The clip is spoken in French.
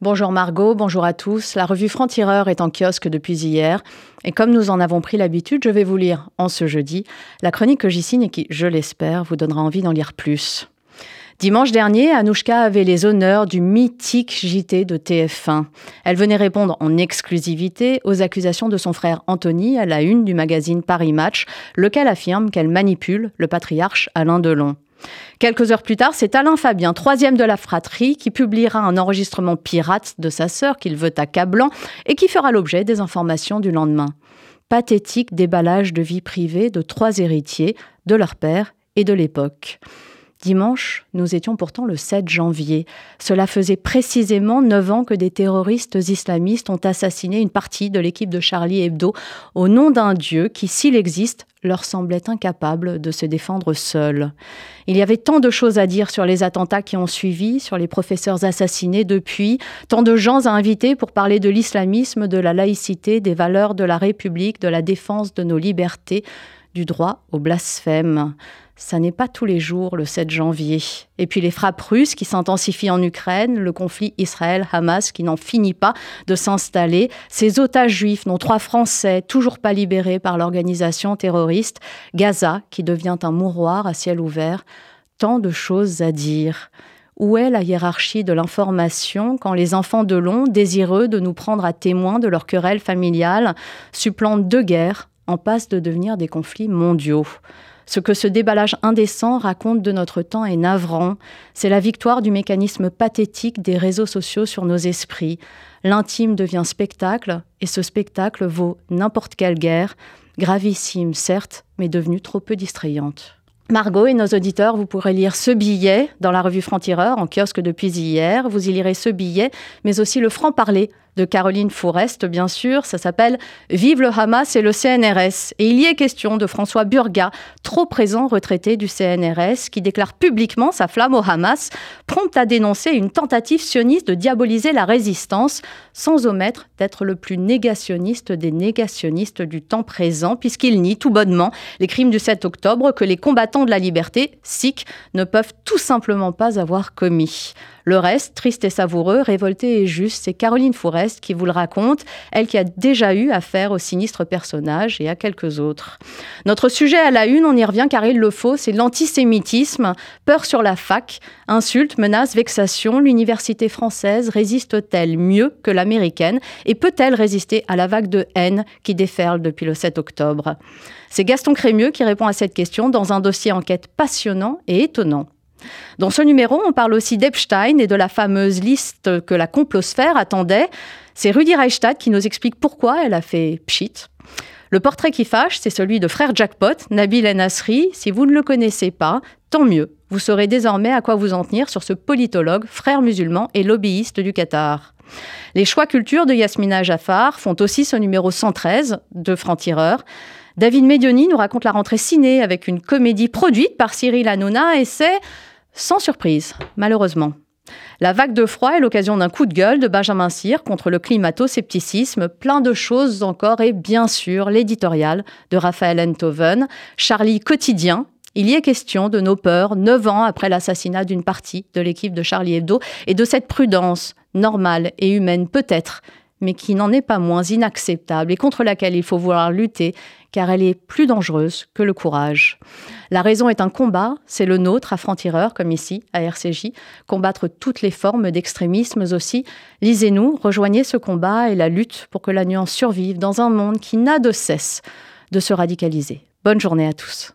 Bonjour Margot, bonjour à tous. La revue Franc-Tireur est en kiosque depuis hier. Et comme nous en avons pris l'habitude, je vais vous lire en ce jeudi la chronique que j'y signe et qui, je l'espère, vous donnera envie d'en lire plus. Dimanche dernier, Anouchka avait les honneurs du mythique JT de TF1. Elle venait répondre en exclusivité aux accusations de son frère Anthony à la une du magazine Paris Match, lequel affirme qu'elle manipule le patriarche Alain Delon. Quelques heures plus tard, c'est Alain Fabien, troisième de la fratrie, qui publiera un enregistrement pirate de sa sœur qu'il veut accablant et qui fera l'objet des informations du lendemain. Pathétique déballage de vie privée de trois héritiers, de leur père et de l'époque. Dimanche, nous étions pourtant le 7 janvier. Cela faisait précisément neuf ans que des terroristes islamistes ont assassiné une partie de l'équipe de Charlie Hebdo au nom d'un Dieu qui, s'il existe, leur semblait incapable de se défendre seul. Il y avait tant de choses à dire sur les attentats qui ont suivi, sur les professeurs assassinés depuis, tant de gens à inviter pour parler de l'islamisme, de la laïcité, des valeurs de la République, de la défense de nos libertés, du droit au blasphème. Ça n'est pas tous les jours le 7 janvier. Et puis les frappes russes qui s'intensifient en Ukraine, le conflit Israël-Hamas qui n'en finit pas de s'installer, ces otages juifs, dont trois Français toujours pas libérés par l'organisation terroriste, Gaza qui devient un mouroir à ciel ouvert, tant de choses à dire. Où est la hiérarchie de l'information quand les enfants de long, désireux de nous prendre à témoin de leur querelle familiale, supplantent deux guerres en passe de devenir des conflits mondiaux ce que ce déballage indécent raconte de notre temps est navrant. C'est la victoire du mécanisme pathétique des réseaux sociaux sur nos esprits. L'intime devient spectacle, et ce spectacle vaut n'importe quelle guerre, gravissime certes, mais devenue trop peu distrayante. Margot et nos auditeurs, vous pourrez lire ce billet dans la revue Franc-Tireur en kiosque depuis hier. Vous y lirez ce billet, mais aussi le franc-parler de Caroline Forest, bien sûr. Ça s'appelle Vive le Hamas et le CNRS. Et il y est question de François Burga, trop présent retraité du CNRS, qui déclare publiquement sa flamme au Hamas, prompt à dénoncer une tentative sioniste de diaboliser la résistance, sans omettre d'être le plus négationniste des négationnistes du temps présent, puisqu'il nie tout bonnement les crimes du 7 octobre que les combattants de la liberté, sikhs, ne peuvent tout simplement pas avoir commis. Le reste, triste et savoureux, révolté et juste, c'est Caroline Forest qui vous le raconte, elle qui a déjà eu affaire au sinistre personnage et à quelques autres. Notre sujet à la une, on y revient car il le faut, c'est l'antisémitisme, peur sur la fac, insultes, menaces, vexations. L'université française résiste-t-elle mieux que l'américaine et peut-elle résister à la vague de haine qui déferle depuis le 7 octobre? C'est Gaston Crémieux qui répond à cette question dans un dossier enquête passionnant et étonnant. Dans ce numéro, on parle aussi d'Epstein et de la fameuse liste que la complosphère attendait. C'est Rudy Reichstadt qui nous explique pourquoi elle a fait pchit. Le portrait qui fâche, c'est celui de frère Jackpot, Nabil Nasri. Si vous ne le connaissez pas, tant mieux. Vous saurez désormais à quoi vous en tenir sur ce politologue, frère musulman et lobbyiste du Qatar. Les choix culture de Yasmina Jaffar font aussi ce numéro 113 de Franc-Tireur. David Medioni nous raconte la rentrée ciné avec une comédie produite par Cyril Hanouna et c'est sans surprise, malheureusement. La vague de froid est l'occasion d'un coup de gueule de Benjamin Cyr contre le climato-scepticisme, plein de choses encore et bien sûr l'éditorial de Raphaël Enthoven, Charlie quotidien. Il y est question de nos peurs neuf ans après l'assassinat d'une partie de l'équipe de Charlie Hebdo et de cette prudence normale et humaine peut-être mais qui n'en est pas moins inacceptable et contre laquelle il faut vouloir lutter, car elle est plus dangereuse que le courage. La raison est un combat, c'est le nôtre à franc-tireur, comme ici, à RCJ, combattre toutes les formes d'extrémisme aussi. Lisez-nous, rejoignez ce combat et la lutte pour que la nuance survive dans un monde qui n'a de cesse de se radicaliser. Bonne journée à tous.